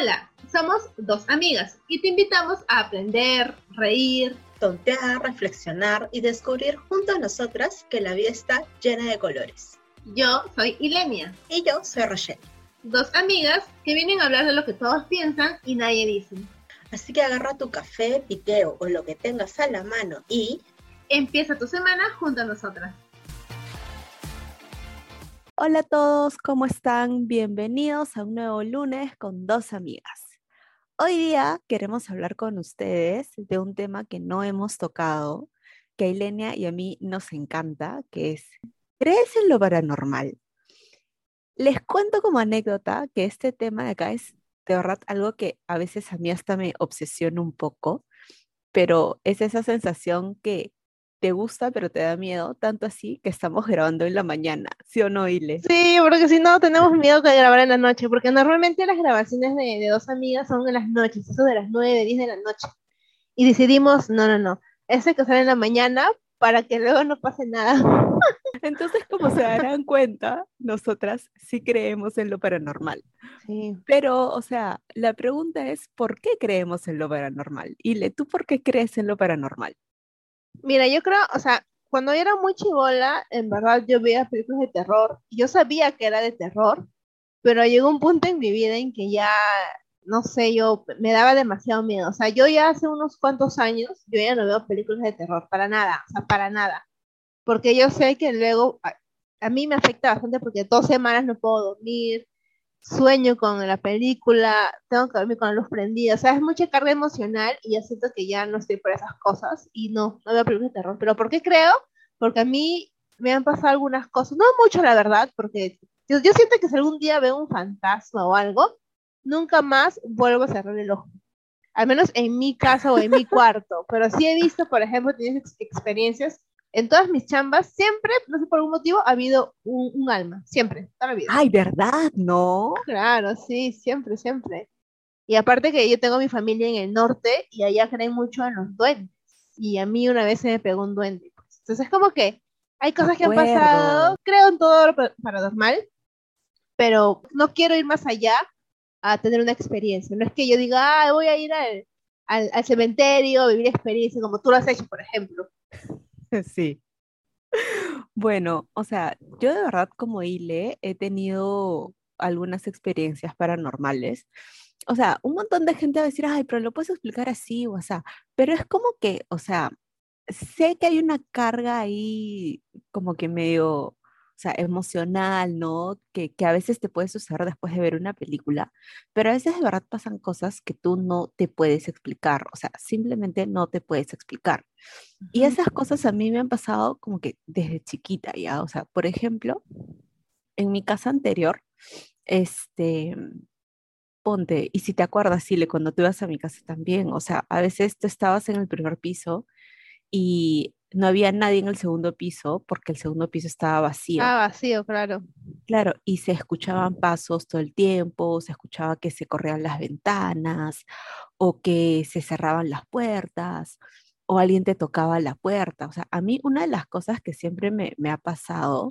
Hola, somos dos amigas y te invitamos a aprender, reír, tontear, reflexionar y descubrir junto a nosotras que la vida está llena de colores. Yo soy Ilenia. Y yo soy Rochelle. Dos amigas que vienen a hablar de lo que todos piensan y nadie dice. Así que agarra tu café, piqueo o lo que tengas a la mano y... Empieza tu semana junto a nosotras. Hola a todos, ¿cómo están? Bienvenidos a un nuevo lunes con dos amigas. Hoy día queremos hablar con ustedes de un tema que no hemos tocado, que a Ilenia y a mí nos encanta, que es, ¿crees en lo paranormal? Les cuento como anécdota que este tema de acá es de verdad algo que a veces a mí hasta me obsesiona un poco, pero es esa sensación que te gusta, pero te da miedo, tanto así que estamos grabando en la mañana, ¿sí o no, Ile? Sí, porque si no, tenemos miedo de grabar en la noche, porque normalmente las grabaciones de, de dos amigas son en las noches, eso de las 9, 10 de la noche. Y decidimos, no, no, no, ese que sale en la mañana para que luego no pase nada. Entonces, como se darán cuenta, nosotras sí creemos en lo paranormal. Sí. Pero, o sea, la pregunta es, ¿por qué creemos en lo paranormal? Ile, ¿tú por qué crees en lo paranormal? Mira, yo creo, o sea, cuando yo era muy chivola, en verdad yo veía películas de terror. Yo sabía que era de terror, pero llegó un punto en mi vida en que ya, no sé, yo me daba demasiado miedo. O sea, yo ya hace unos cuantos años, yo ya no veo películas de terror, para nada, o sea, para nada. Porque yo sé que luego a, a mí me afecta bastante porque dos semanas no puedo dormir, sueño con la película, tengo que dormir con la luz prendida, o sea, es mucha carga emocional y ya siento que ya no estoy por esas cosas y no, no veo películas de terror. Pero ¿por qué creo? Porque a mí me han pasado algunas cosas, no mucho la verdad, porque yo, yo siento que si algún día veo un fantasma o algo, nunca más vuelvo a cerrar el ojo. Al menos en mi casa o en mi cuarto. Pero sí he visto, por ejemplo, tienes experiencias en todas mis chambas, siempre, no sé por algún motivo, ha habido un, un alma, siempre, toda la vida. Ay, ¿verdad? ¿No? Claro, sí, siempre, siempre. Y aparte que yo tengo mi familia en el norte y allá creen mucho en los duendes. Y a mí una vez se me pegó un duende. Pues. Entonces es como que hay cosas que han pasado, creo en todo lo pa- paranormal, pero no quiero ir más allá a tener una experiencia. No es que yo diga, ah, voy a ir al, al, al cementerio a vivir experiencia, como tú lo has hecho, por ejemplo. Sí. Bueno, o sea, yo de verdad como Ile he tenido algunas experiencias paranormales. O sea, un montón de gente va a decir, ay, pero lo puedes explicar así o sea, pero es como que, o sea, sé que hay una carga ahí como que medio, o sea, emocional, ¿no? Que, que a veces te puede suceder después de ver una película, pero a veces de verdad pasan cosas que tú no te puedes explicar, o sea, simplemente no te puedes explicar. Y esas cosas a mí me han pasado como que desde chiquita ya, o sea, por ejemplo, en mi casa anterior, este, ponte, y si te acuerdas, Sile, cuando tú ibas a mi casa también, o sea, a veces tú estabas en el primer piso y no había nadie en el segundo piso porque el segundo piso estaba vacío. Ah, vacío, claro. Claro, y se escuchaban pasos todo el tiempo, se escuchaba que se corrían las ventanas o que se cerraban las puertas o alguien te tocaba la puerta. O sea, a mí una de las cosas que siempre me, me ha pasado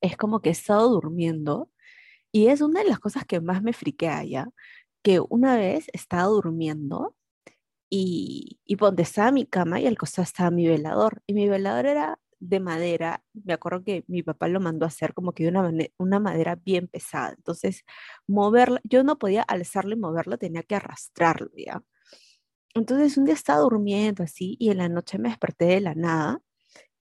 es como que he estado durmiendo y es una de las cosas que más me friquea ya, que una vez estaba durmiendo y, y estaba mi cama y al costado estaba mi velador y mi velador era de madera, me acuerdo que mi papá lo mandó a hacer como que de una, una madera bien pesada, entonces moverla, yo no podía alzarlo y moverlo, tenía que arrastrarlo, ¿ya? Entonces un día estaba durmiendo así y en la noche me desperté de la nada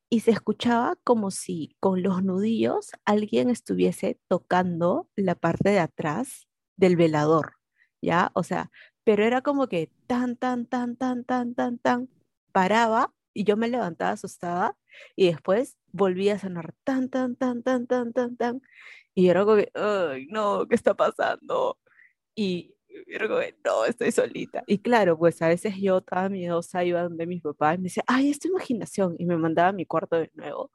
y se escuchaba como si con los nudillos alguien estuviese tocando la parte de atrás del velador, ¿ya? O sea, pero era como que tan, tan, tan, tan, tan, tan, tan, paraba y yo me levantaba asustada y después volvía a sonar tan, tan, tan, tan, tan, tan, tan. Y era como que, ay, no, ¿qué está pasando? Y era como que, no, estoy solita. Y claro, pues a veces yo estaba miedosa, iba donde mis papás y me decía, ay, es tu imaginación. Y me mandaba a mi cuarto de nuevo.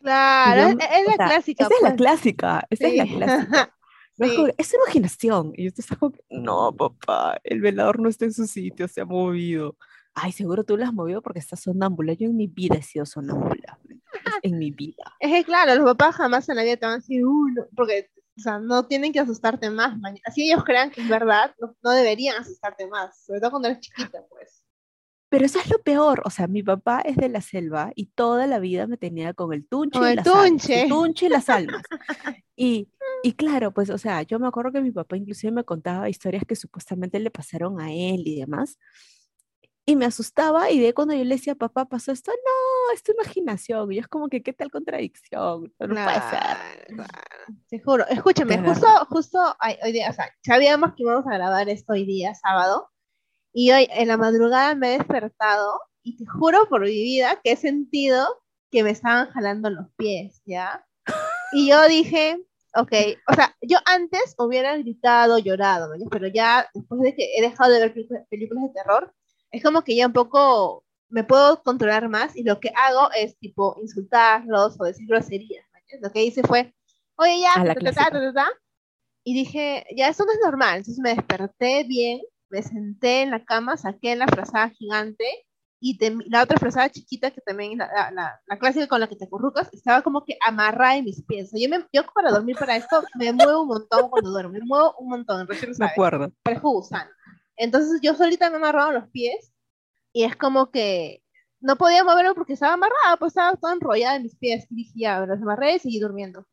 Claro, yo, es, la sea, clásica, esa es la pues. clásica, esa es la Sí. clásica. No es Sí. es imaginación. Y yo estaba no, papá, el velador no está en su sitio, se ha movido. Ay, seguro tú lo has movido porque estás sonámbula. Yo en mi vida he sido sonámbula. En mi vida. Es que claro, los papás jamás en la vida te van a decir, "Uy, no", porque O sea, no tienen que asustarte más. Así ellos crean que es verdad, no, deberían asustarte más, sobre todo cuando eres chiquita, pues. Pero eso es lo peor, o sea, mi papá es de la selva y toda la vida me tenía con el tunche, y, el las tunche. el tunche y las almas. y, y claro, pues, o sea, yo me acuerdo que mi papá inclusive me contaba historias que supuestamente le pasaron a él y demás. Y me asustaba y de cuando yo le decía, papá, pasó esto, no, es tu imaginación. Y es como que, ¿qué tal contradicción? No, puede ser. Te juro. Escúchame, justo, justo hoy día, o sea, sabíamos que íbamos a grabar esto hoy día, sábado, y hoy en la madrugada me he despertado y te juro por mi vida que he sentido que me estaban jalando los pies, ¿ya? Y yo dije, ok, o sea, yo antes hubiera gritado, llorado, pero ya después de que he dejado de ver películas de terror, es como que ya un poco me puedo controlar más y lo que hago es tipo insultarlos o decir groserías. Lo que hice fue, oye ya, y dije, ya eso no es normal. Entonces me desperté bien, me senté en la cama, saqué la frazada gigante y la otra frazada chiquita que también la, la, la, clásica con la que te acurrucas estaba como que amarrada en mis pies. Yo, me, yo para dormir para esto me muevo un montón cuando duermo, me muevo un montón. Me acuerdo. Parezco gusano. Entonces yo solita me amarraba los pies y es como que no podía moverlo porque estaba amarrada, pues estaba toda enrollada en mis pies. Y dije, ya, los amarré y seguí durmiendo.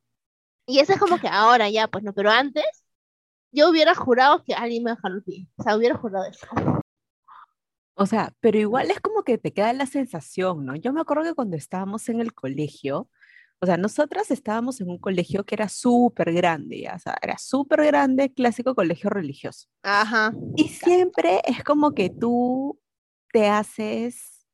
Y eso es como que ahora ya, pues no, pero antes yo hubiera jurado que alguien me dejó los pies. O sea, hubiera jurado eso. O sea, pero igual es como que te queda la sensación, ¿no? Yo me acuerdo que cuando estábamos en el colegio, o sea, nosotras estábamos en un colegio que era súper grande, ya, o sea, era súper grande, clásico colegio religioso. Ajá. Y siempre es como que tú te haces,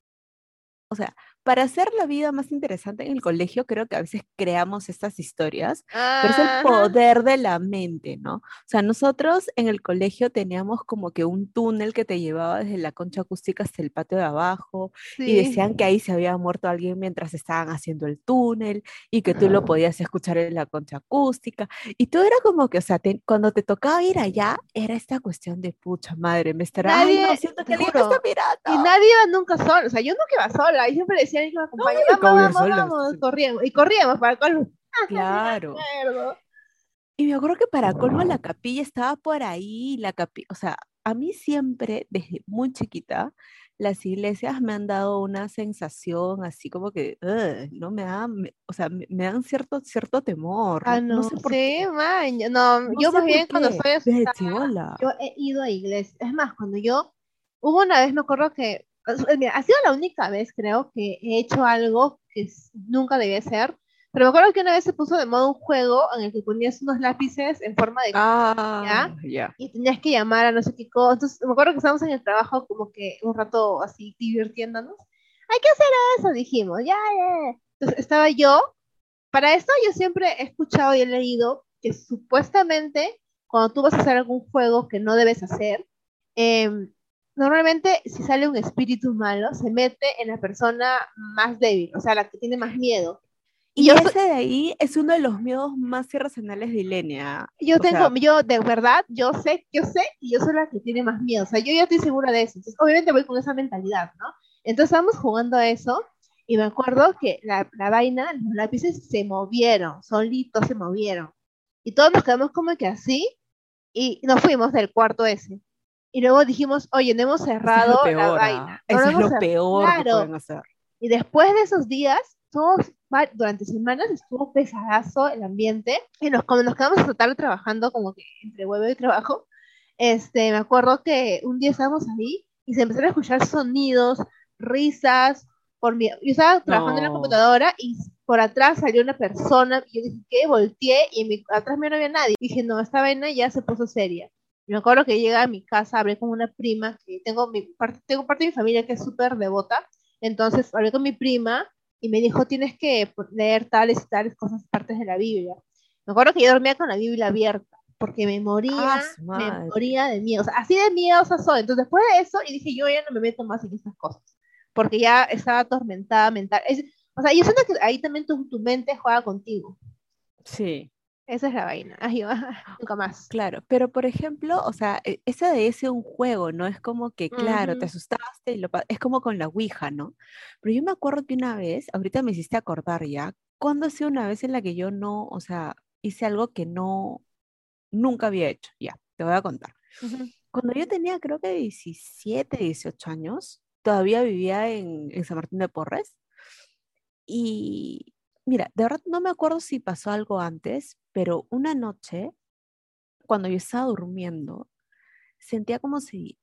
o sea, para hacer la vida más interesante en el colegio, creo que a veces creamos estas historias, pero es el poder de la mente, ¿no? O sea, nosotros en el colegio teníamos como que un túnel que te llevaba desde la concha acústica hasta el patio de abajo y decían que ahí se había muerto alguien mientras estaban haciendo el túnel y que tú lo podías escuchar en la concha acústica y todo era como que, o sea, cuando te tocaba ir allá, era esta cuestión de pucha madre, me estará nadie, Ay, siento que está mirando. Y nadie iba nunca solo, o sea, yo nunca iba sola, y siempre decía vamos, vamos, corríamos, y corríamos para colmo. Claro. y me acuerdo que para colmo la capilla estaba por ahí, la capilla, o sea, a mí siempre, desde muy chiquita, las iglesias me han dado una sensación así como que, no me dan, o sea, me, dan cierto, cierto temor. Ah, no, sé por qué. no, yo más bien cuando soy asustada, yo he ido a iglesias, es más, cuando yo, hubo una vez, me acuerdo que ha sido la única vez, creo, que he hecho algo que nunca debía ser. Pero me acuerdo que una vez se puso de modo un juego en el que ponías unos lápices en forma de... Ah, ¿ya? Y tenías que llamar a no sé qué cosa. Entonces, me acuerdo que estábamos en el trabajo como que un rato así divirtiéndonos. Hay que hacer eso, dijimos. Ya, ya. Entonces, estaba yo. Para esto yo siempre he escuchado y he leído que supuestamente cuando tú vas a hacer algún juego que no debes hacer, eh, normalmente si sale un espíritu malo, se mete en la persona más débil, o sea, la que tiene más miedo. Y, ese de ahí es uno de los miedos más irracionales de Ilenia. Yo tengo, yo de verdad, yo sé, yo sé, y yo soy la que tiene más miedo. O sea, yo ya estoy segura de eso. Entonces, obviamente voy con esa mentalidad, ¿no? Entonces estábamos jugando a eso, y me acuerdo que la, la vaina, los lápices se movieron, solitos se movieron. Y todos nos quedamos como que así, y nos fuimos del cuarto ese. Y luego dijimos, oye, no hemos cerrado la ¿ah? vaina. Eso es lo peor que pueden hacer. Y después de esos días, todos, durante semanas estuvo pesadazo el ambiente. Y nos, cuando nos quedamos a tarde trabajando, como que entre huevo y trabajo, este, me acuerdo que un día estábamos ahí y se empezaron a escuchar sonidos, risas. Por mi, yo estaba trabajando en la computadora y por atrás salió una persona. Y yo dije, ¿qué? Volteé y mi, atrás mío no había nadie. dije, no, esta vaina ya se puso seria. Me acuerdo que llega a mi casa, hablé con una prima, que tengo, mi, parte, tengo parte de mi familia que es súper devota, entonces hablé con mi prima y me dijo, tienes que leer tales y tales cosas, partes de la Biblia. Me acuerdo que yo dormía con la Biblia abierta, porque me moría, ah, me moría de miedo, o sea, así de miedo soy. Entonces después de eso, y dije, yo ya no me meto más en esas cosas, porque ya estaba atormentada mental. o sea, yo siento que ahí también tu, tu mente juega contigo. Sí, esa es la vaina. Ay, nunca más. Claro, pero por ejemplo, o sea, e, esa de ese un juego, ¿no? Es como que, claro, te asustaste y lo es como con la Ouija, ¿no? Pero yo me acuerdo que una vez, ahorita me hiciste acordar ya, ¿cuándo ha sido una vez en la que yo no, o sea, hice algo que no, nunca había hecho. Ya, te voy a contar. Cuando yo tenía creo que 17, 18 años, todavía vivía en, en San Martín de Porres. Y mira, de verdad no me acuerdo si pasó algo antes, pero una noche, cuando yo estaba durmiendo, sentía como si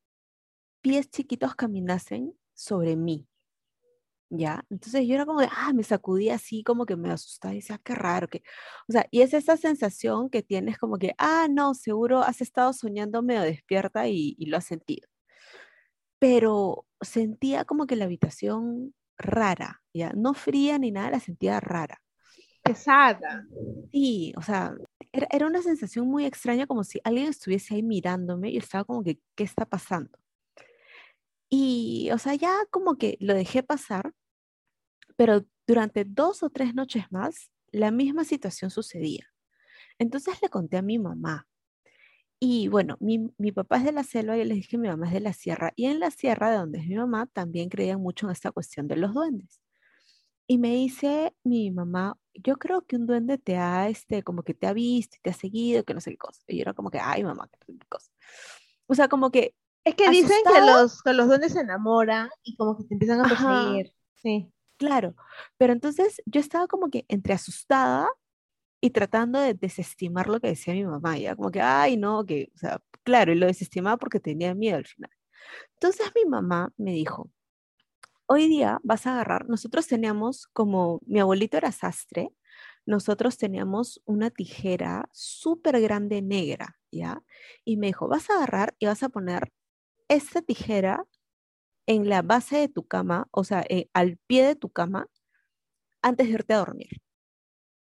pies chiquitos caminasen sobre mí. ¿Ya? Entonces yo era como de, ah, me sacudía así, como que me asustaba y decía, qué raro, que, o sea, y es esa sensación que tienes como que, ah, no, seguro has estado soñando medio despierta y, y lo has sentido. Pero sentía como que la habitación rara, ¿ya? No fría ni nada, la sentía rara. Pesada. Sí, o sea, era, era una sensación muy extraña, como si alguien estuviese ahí mirándome y estaba como que, ¿qué está pasando? Y, o sea, ya como que lo dejé pasar, pero durante dos o tres noches más, la misma situación sucedía. Entonces le conté a mi mamá. Y bueno, mi, mi papá es de la selva y le dije mi mamá es de la sierra. Y en la sierra, de donde es mi mamá, también creían mucho en esta cuestión de los duendes. Y me dice mi mamá, yo creo que un duende te ha, este, como que te ha visto, te ha seguido, que no sé qué cosa. Y yo era como que, ay, mamá, qué cosa. O sea, como que... Es que dicen que los, que los duendes se enamoran y como que te empiezan a perseguir. Sí. Claro, pero entonces yo estaba como que entre asustada y tratando de desestimar lo que decía mi mamá, ya como que, ay, no, que, o sea, claro, y lo desestimaba porque tenía miedo al final. Entonces mi mamá me dijo, hoy día vas a agarrar, nosotros teníamos como, mi abuelito era sastre, nosotros teníamos una tijera súper grande negra, ¿ya? Y me dijo, vas a agarrar y vas a poner esta tijera en la base de tu cama, o sea, eh, al pie de tu cama, antes de irte a dormir.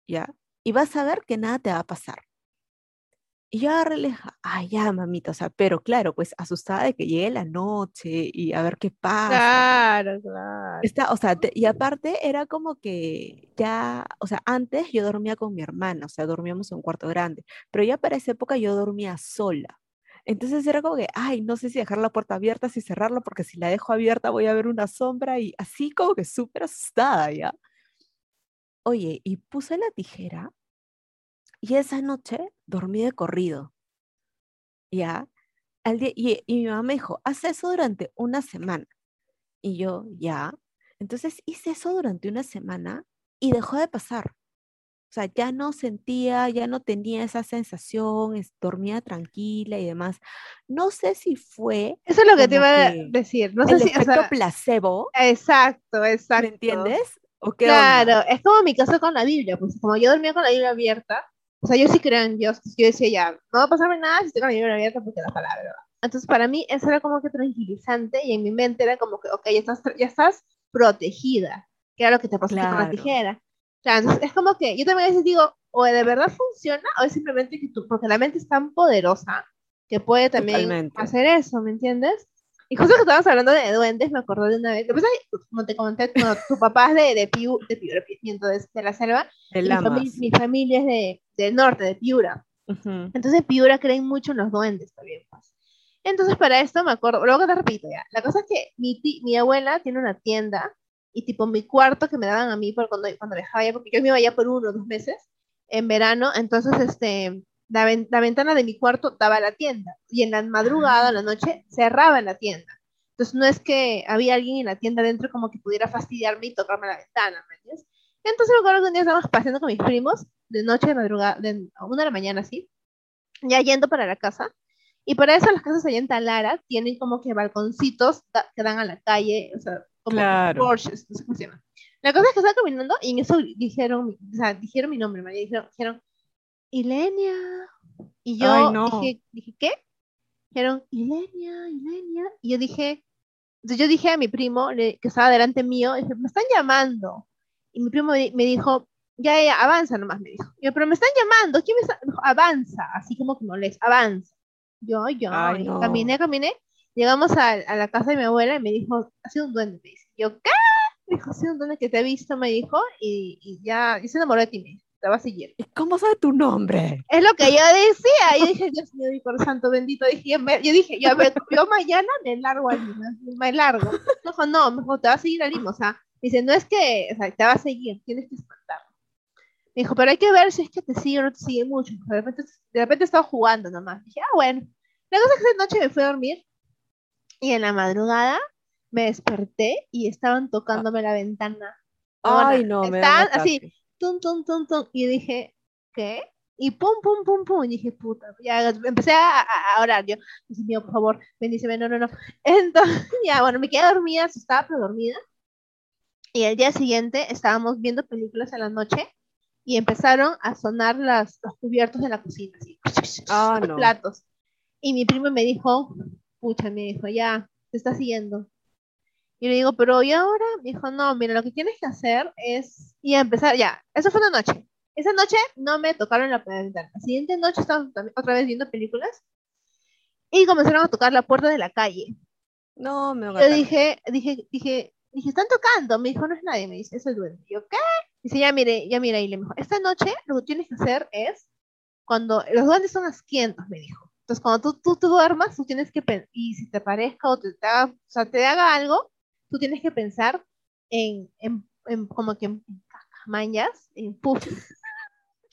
¿Ya? Y vas a ver que nada te va a pasar. Y yo dije, ay, ya, mamita, o sea, pero claro, pues asustada de que llegue la noche y a ver qué pasa. Claro, claro. Está, o sea, y aparte era como que ya, o sea, antes yo dormía con mi hermana, o sea, dormíamos en un cuarto grande, pero ya para esa época yo dormía sola. Entonces era como que, ay, no sé si dejar la puerta abierta, si cerrarla, porque si la dejo abierta voy a ver una sombra y así como que súper asustada ya. Oye, y puse la tijera y esa noche dormí de corrido. Ya. Al día, y, y mi mamá me dijo, haz eso durante una semana. Y yo, ya. Entonces hice eso durante una semana y dejó de pasar. O sea, ya no sentía, ya no tenía esa sensación, dormía tranquila y demás. No sé si fue. Eso es lo que te iba a decir. No sé el si. efecto placebo. Exacto, exacto. ¿Me entiendes? ¿O qué claro, es como mi caso con la Biblia. Pues como yo dormía con la Biblia abierta, o sea, yo sí creo en Dios. Yo decía ya, no va a pasarme nada si con la Biblia abierta porque la palabra. Entonces, para mí, eso era como que tranquilizante y en mi mente era como que, ok, ya estás, ya estás protegida, que era lo que te pasó con la tijera es como que yo también a veces digo, o de verdad funciona, o es simplemente que tú, porque la mente es tan poderosa que puede también hacer eso, ¿me entiendes? Y justo que estábamos hablando de duendes, me acordé de una vez, que como te comenté, tu papá es de, de, Piu, de, Piura, entonces, de la selva, mi, familia, mi, familia, es de, del norte, de Piura. Entonces, Piura creen mucho en los duendes también. Pues. Entonces, para esto me acuerdo, luego te repito ya, la cosa es que mi, mi abuela tiene una tienda y tipo mi cuarto que me daban a mí por cuando, cuando viajaba allá, porque yo me iba allá por uno o dos meses en verano, entonces este, la, la, ventana de mi cuarto daba a la tienda y en la madrugada, en la noche, cerraba en la tienda. Entonces no es que había alguien en la tienda dentro como que pudiera fastidiarme y tocarme la ventana, ¿me? Entonces me acuerdo que un día estábamos paseando con mis primos, de noche, de madrugada, de una de la mañana, así, ya yendo para la casa, y para eso las casas allá en Talara tienen como que balconcitos que dan a la calle, o sea, claro. Porsches, no sé cómo se llama. La cosa es que estaba caminando y en eso dijeron, o sea, dijeron mi nombre, María, dijeron, dijeron Ilenia. Y yo dije, dije, ¿qué? Dijeron, Ilenia, Ilenia. Y yo dije, yo dije a mi primo que estaba delante mío, dije, me están llamando. Y mi primo me dijo, ya, ya, avanza nomás, me dijo. Yo, pero me están llamando, ¿quién me está? dijo, avanza, así como que molesta, avanza. Yo, yo, caminé, caminé, Llegamos a, a, la casa de mi abuela y me dijo, ha sido un duende, me dice. Yo, ¿qué? Me dijo, ha sido un duende que te he visto, me dijo, y, y ya, y se enamoró de ti, me te va a seguir. ¿Y cómo sabe tu nombre? Es lo que yo decía. Yo dije, Dios mío, mi por santo bendito. Dije, yo dije, yo, yo mañana me largo a Lima, me largo. Dijo, no, mejor te va a seguir a Lima. O sea, dice, no es que, o sea, te va a seguir, tienes que espantarlo. Me dijo, pero hay que ver si es que te sigue o no te sigue mucho. De repente, de repente estaba jugando nomás. Dije, ah, bueno. La cosa es que esa noche me fui a dormir y en la madrugada me desperté y estaban tocándome la ventana. Ay, no, me Estaban así, tum, tum, tum, tum. Y dije, ¿qué? Y pum, pum, pum, pum. Y dije, puta. Ya empecé a, orar. Yo, Dios mío, por favor, bendíceme. No, no, no. Entonces, ya, bueno, me quedé dormida, estaba pero dormida. Y el día siguiente estábamos viendo películas en la noche y empezaron a sonar las, los cubiertos de la cocina, así, Ah, los no. platos. Y mi primo me dijo, pucha, me dijo, ya, te está siguiendo. Y le digo, pero ¿y ahora? Me dijo, no, mira, lo que tienes que hacer es, y a empezar, ya, eso fue una noche. Esa noche no me tocaron la ventana. La siguiente noche estábamos otra vez viendo películas y comenzaron a tocar la puerta de la calle. No, me un Yo dije, dije, dije, dije, están tocando. Me dijo, no es nadie. Me dice, es el duende. Y yo, ¿qué? Dice, ya mire, ya mira. Y le dijo, esta noche lo que tienes que hacer es, cuando los duendes son asquientos, me dijo. Entonces, cuando tú, tú, tú duermas, tú tienes que y si te parezca o te, te haga, o sea, te haga algo, tú tienes que pensar en, en, en como que en mañas, en pufis.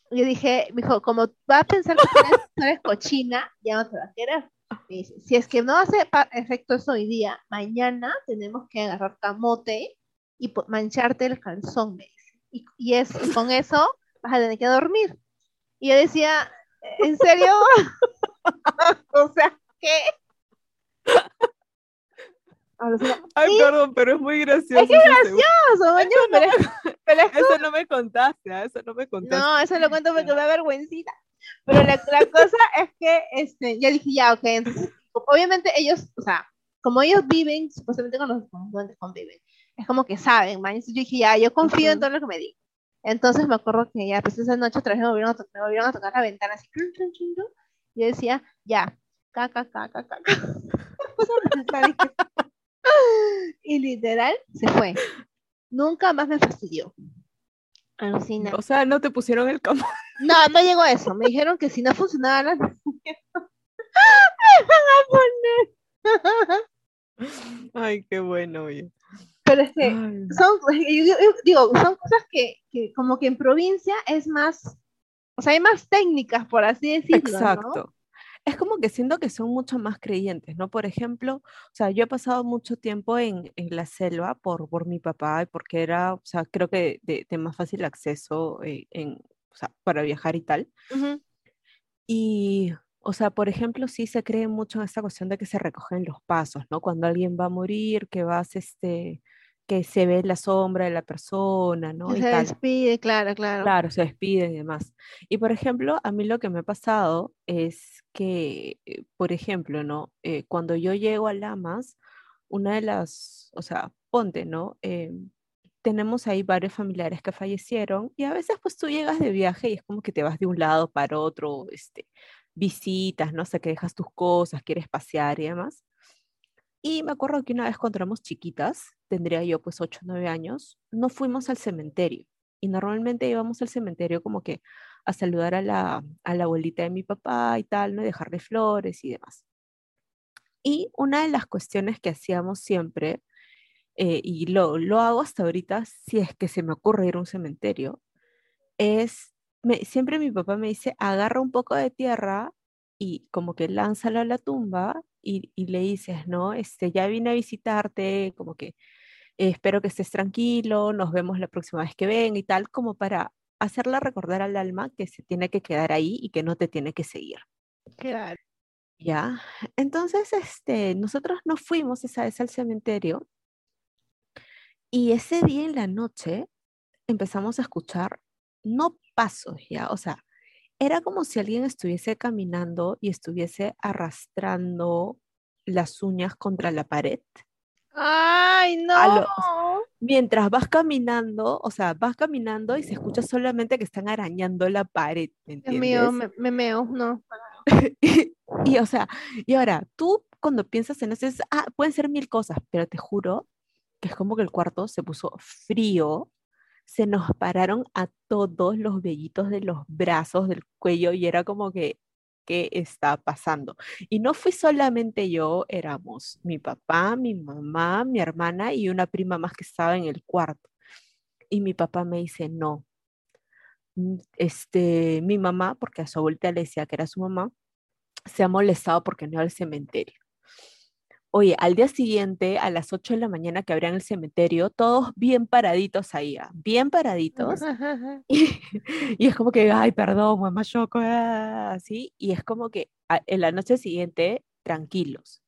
Y yo dije, me dijo, como va a pensar que tú eres, eres cochina, ya no te va a querer. Me dice, si es que no hace efecto eso hoy día, mañana tenemos que agarrar camote y mancharte el calzón, me dice. Y, y es, y con eso vas a tener que dormir. Y yo decía, ¿en serio? o sea, ¿qué? Ay, Sí. perdón, pero es muy gracioso. Es que ese segundo. Eso, pero, es- pero es Eso no me contaste, ah, eso no me contaste. No, eso lo cuento porque me da vergüencita. Pero la, la cosa es que, este, ya dije, ya, ok, entonces, obviamente ellos, o sea, como ellos viven, supuestamente con los, duendes conviven, es como que saben, man. Entonces yo dije, ya, yo confío en Ujú. todo lo que me digan. Entonces me acuerdo que ya, pues esa noche otra vez me volvieron a, me volvieron a tocar la ventana así, crun, crun. y yo decía, ya, caca, caca, caca. y literal, se fue. Nunca más me fastidió. Alucina. O sea, no te pusieron el campo. No, no llegó a eso. Me dijeron que si no funcionaba la... me van a poner. Ay, qué bueno, oye. Pero es que Ay. son, yo- yo- yo digo, son cosas que, que como que en provincia es más, o sea, hay más técnicas, por así decirlo, ¿no? Es como que siento que son mucho más creyentes, ¿no? Por ejemplo, o sea, yo he pasado mucho tiempo en, en la selva por, por mi papá y porque era, o sea, creo que de, de más fácil acceso eh, en, o sea, para viajar y tal. Ujú. Y, o sea, por ejemplo, sí se cree mucho en esta cuestión de que se recogen los pasos, ¿no? Cuando alguien va a morir, que vas, este, que se ve la sombra de la persona, ¿no? Y se tal. despide, claro, claro. Claro, se despiden y demás. Y por ejemplo, a mí lo que me ha pasado es que, eh, por ejemplo, ¿no? Eh, cuando yo llego a Lamas, una de las, o sea, ponte, ¿no? Eh, tenemos ahí varios familiares que fallecieron y a veces pues tú llegas de viaje y es como que te vas de un lado para otro, este, visitas, ¿no? O sea, que dejas tus cosas, quieres pasear y demás. Y me acuerdo que una vez cuando éramos chiquitas, tendría yo pues 8 o 9 años, no fuimos al cementerio. Y normalmente íbamos al cementerio como que a saludar a la, a la abuelita de mi papá y tal, ¿no? Y dejarle flores y demás. Y una de las cuestiones que hacíamos siempre, eh, y lo, lo hago hasta ahorita, si es que se me ocurre ir a un cementerio, es, me- siempre mi papá me dice, agarra un poco de tierra y como que lánzalo a la tumba y, y le dices, ¿no? Este, ya vine a visitarte, como que eh, espero que estés tranquilo, nos vemos la próxima vez que venga y tal, como para hacerla recordar al alma que se tiene que quedar ahí y que no te tiene que seguir. Claro. ¿Ya? Entonces, este, nosotros nos fuimos esa vez al cementerio y ese día en la noche empezamos a escuchar, no pasos, ¿ya? O sea, era como si alguien estuviese caminando y estuviese arrastrando las uñas contra la pared. Ay, no. Lo- Mientras vas caminando, o sea, vas caminando y se escucha solamente que están arañando la pared, ¿me Dios mío, entiendes? me, me meo, no. Y, y, o sea, y ahora, tú cuando piensas en eso, es, ah, pueden ser mil cosas, pero te juro que es como que el cuarto se puso frío, se nos pararon a todos los vellitos de los brazos, del cuello, y era como que, ¿qué está pasando? Y no fui solamente yo, éramos mi papá, mi mamá, mi hermana y una prima más que estaba en el cuarto. Y mi papá me dice, no, mm, este, mi mamá, porque a su abuelita le decía que era su mamá, se ha molestado porque no iba al cementerio. Oye, al día siguiente, a las 8 de la mañana que abrían el cementerio, todos bien paraditos ahí, ah, bien paraditos. Y, y es como que, ay, perdón, mamá choco, ah", así. Y es como que a- en la noche siguiente, tranquilos.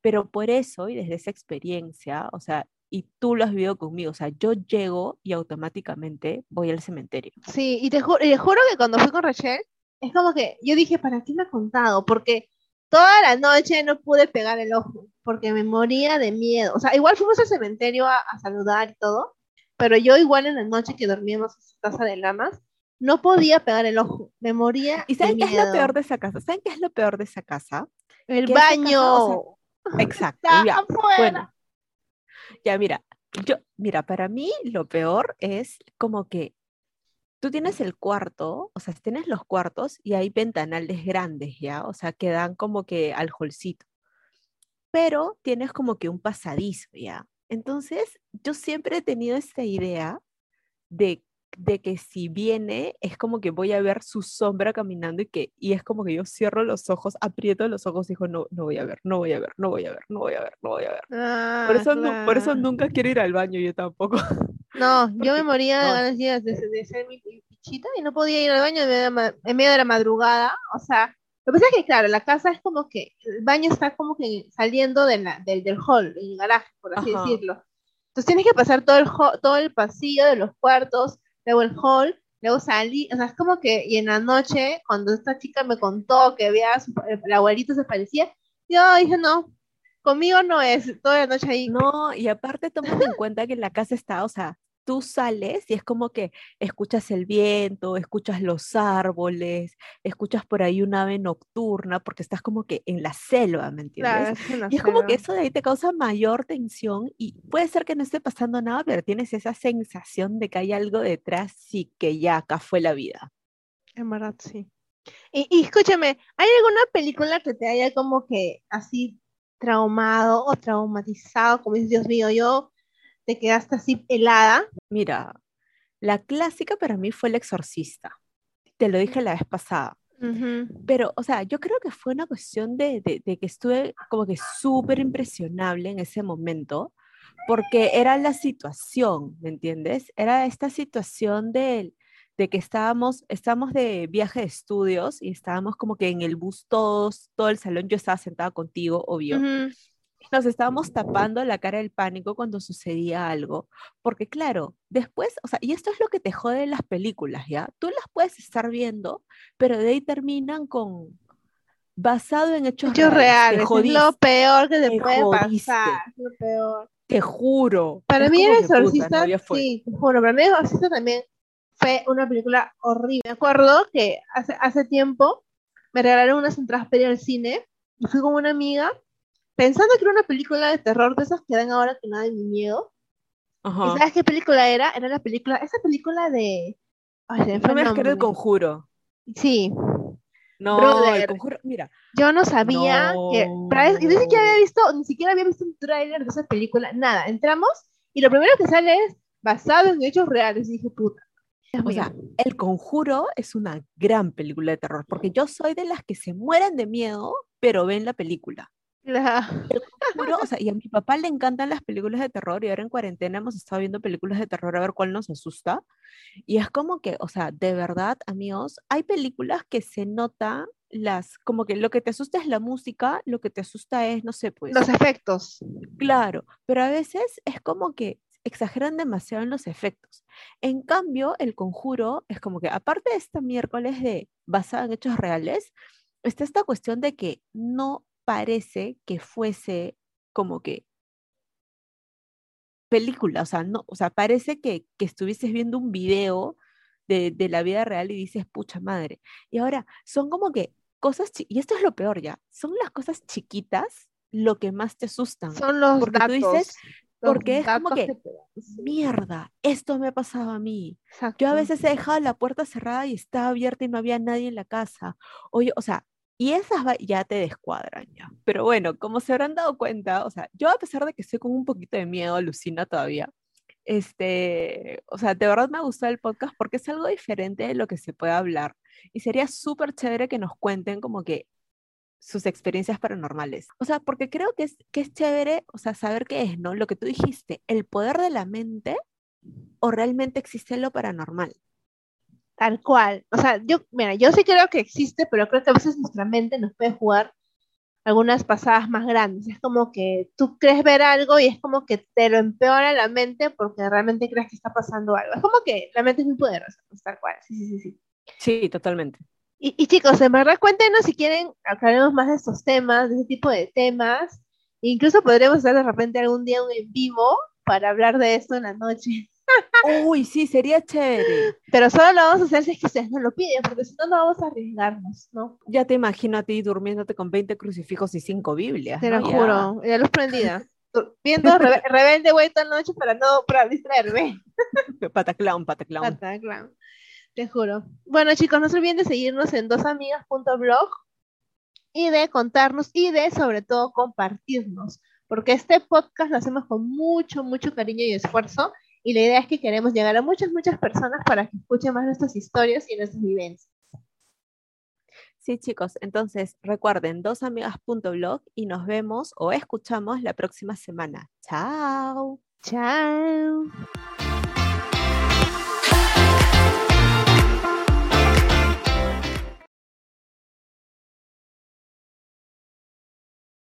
Pero por eso, y desde esa experiencia, o sea, y tú lo has vivido conmigo, o sea, yo llego y automáticamente voy al cementerio. Sí, y te, ju- y te juro que cuando fui con Rachel, es como que yo dije, ¿para qué me ha contado? Porque toda la noche no pude pegar el ojo, porque me moría de miedo. O sea, igual fuimos al cementerio a, a saludar y todo, pero yo igual en la noche que dormíamos en su casa de lamas, no podía pegar el ojo, me moría ¿Y de saben qué es lo peor de esa casa? ¿Saben qué es lo peor de esa casa? El que esa casa, baño Exacto, está ya, afuera. bueno, ya mira, yo, mira, para mí lo peor es como que tú tienes el cuarto, o sea, tienes los cuartos y hay ventanales grandes, ¿ya? O sea, que dan como que al holcito, pero tienes como que un pasadizo, ¿ya? Entonces, yo siempre he tenido esta idea de, de que si viene, es como que voy a ver su sombra caminando y que, y es como que yo cierro los ojos, aprieto los ojos y digo, no, no voy a ver, no voy a ver, no voy a ver, no voy a ver, no voy a ver. Por Ah, eso, nu- por eso claro. nunca quiero ir al baño, yo tampoco. No, yo me moría de ganas de, ser mi pichita y no podía ir al baño en medio de, la madrugada. O sea, lo que pasa es que, claro, la casa es como que, el baño está como que saliendo de la, del, del hall, del garaje, por así Ajá. decirlo. Entonces tienes que pasar todo el, todo el pasillo de los cuartos, luego el hall, luego salir. O sea, es como que, y en la noche, cuando esta chica me contó que veía a su, el abuelito se parecía, yo dije, no, conmigo no es, toda la noche ahí. No, y aparte tómate en cuenta que la casa está, o sea, tú sales y es como que escuchas el viento, escuchas los árboles, escuchas por ahí un ave nocturna, porque estás como que en la selva, ¿me Claro, entiendes? es una Y es como que selva. eso de ahí te causa mayor tensión y puede ser que no esté pasando nada, pero tienes esa sensación de que hay algo detrás y que ya acá fue la vida. En verdad, sí. Y, y escúchame, ¿hay alguna película que te haya como que así traumado o traumatizado? Como dices, Dios mío, yo te quedaste así helada. Mira, la clásica para mí fue El Exorcista. Te lo dije la vez pasada. Pero, o sea, yo creo que fue una cuestión de, de- de que estuve como que súper impresionable en ese momento, porque era la situación, ¿me entiendes? Era esta situación de, de que estábamos, estábamos de viaje de estudios y estábamos como que en el bus todos, todo el salón, yo estaba sentada contigo, obvio. Ujú. Nos estábamos tapando la cara del pánico cuando sucedía algo, porque claro, después, o sea, y esto es lo que te jode de las películas, ¿ya? Tú las puedes estar viendo, pero de ahí terminan con basado en hechos Hechos reales. Reales, es lo peor que te te puede jodiste. pasar, lo peor. te juro. Para Es mí El que, puta, no, Exorcista, sí, juro, para mí El Exorcista también fue una película horrible. Me acuerdo que hace, hace tiempo me regalaron unas entradas para ir al cine y fui con una amiga pensando que era una película de terror de esas que dan ahora que nada de mi miedo. ¿Y sabes qué película era? Era la película, esa película de... Ay, se No me que era el conjuro. Sí, No, Brother. el conjuro, mira, yo no sabía que... y ni siquiera había visto, ni siquiera había visto un tráiler de esa película, nada. Entramos y lo primero que sale es basado en hechos reales. Y dije, puta. O sea, El Conjuro es una gran película de terror, porque yo soy de las que se mueren de miedo, pero ven la película. Conjuro, o sea, y a mi papá le encantan las películas de terror y ahora en cuarentena hemos estado viendo películas de terror a ver cuál nos asusta. Y es como que, o sea, de verdad, amigos, hay películas que se nota las, como que lo que te asusta es la música, lo que te asusta es, no sé, pues, Los efectos. claro, pero a veces es como que exageran demasiado en los efectos. En cambio, El Conjuro es como que, aparte de esta miércoles de basada en hechos reales, está esta cuestión de que no parece que fuese como que película, o sea, no, o sea, parece que, que estuvieses viendo un video de, de la vida real y dices, pucha madre. Y ahora, son como que cosas, y esto es lo peor ya, son las cosas chiquitas lo que más te asustan. Son los Porque tú datos. dices, los porque es como que, mierda, esto me ha pasado a mí. Yo a exacto. veces he dejado la puerta cerrada y estaba abierta y no había nadie en la casa. Oye, o sea, y esas ya te descuadran ya. Pero bueno, como se habrán dado cuenta, o sea, yo a pesar de que estoy con un poquito de miedo, alucina todavía, Este, o sea, de verdad me gustó el podcast porque es algo diferente de lo que se puede hablar. Y sería súper chévere que nos cuenten como que sus experiencias paranormales. O sea, porque creo que es, que es chévere, o sea, saber qué es, ¿no? Lo que tú dijiste, el poder de la mente o realmente existe lo paranormal. Tal cual. O sea, yo, mira, yo sí creo que existe, pero creo que a veces nuestra mente nos puede jugar algunas pasadas más grandes. Es como que tú crees ver algo y es como que te lo empeora la mente porque realmente crees que está pasando algo. Es como que la mente es muy poderosa, pues, tal cual. Sí, sí, sí, sí. Sí, totalmente. Y, chicos, en verdad, cuéntenos si quieren aclaremos más de estos temas, de ese tipo de temas. Incluso podremos hacer de repente algún día un en vivo para hablar de esto en la noche. Uy, sí, sería chévere. Pero solo lo vamos a hacer si es que ustedes no lo piden, porque si no, no vamos a arriesgarnos, ¿no? Ya te imagino a ti durmiéndote con 20 crucifijos y 5 Biblias. Te lo juro, ya luz prendida. Viendo Rebelde Güey toda la noche para no para distraerme. pataclown, pataclown. Pataclown. Te juro. Bueno, chicos, no se olviden de seguirnos en dosamigas.blog y de contarnos y de, sobre todo, compartirnos. Porque este podcast lo hacemos con mucho, mucho cariño y esfuerzo. Y la idea es que queremos llegar a muchas, muchas personas para que escuchen más nuestras historias y nuestras vivencias. Sí, chicos, entonces recuerden dosamigas.blog y nos vemos o escuchamos la próxima semana. Chao. Chao.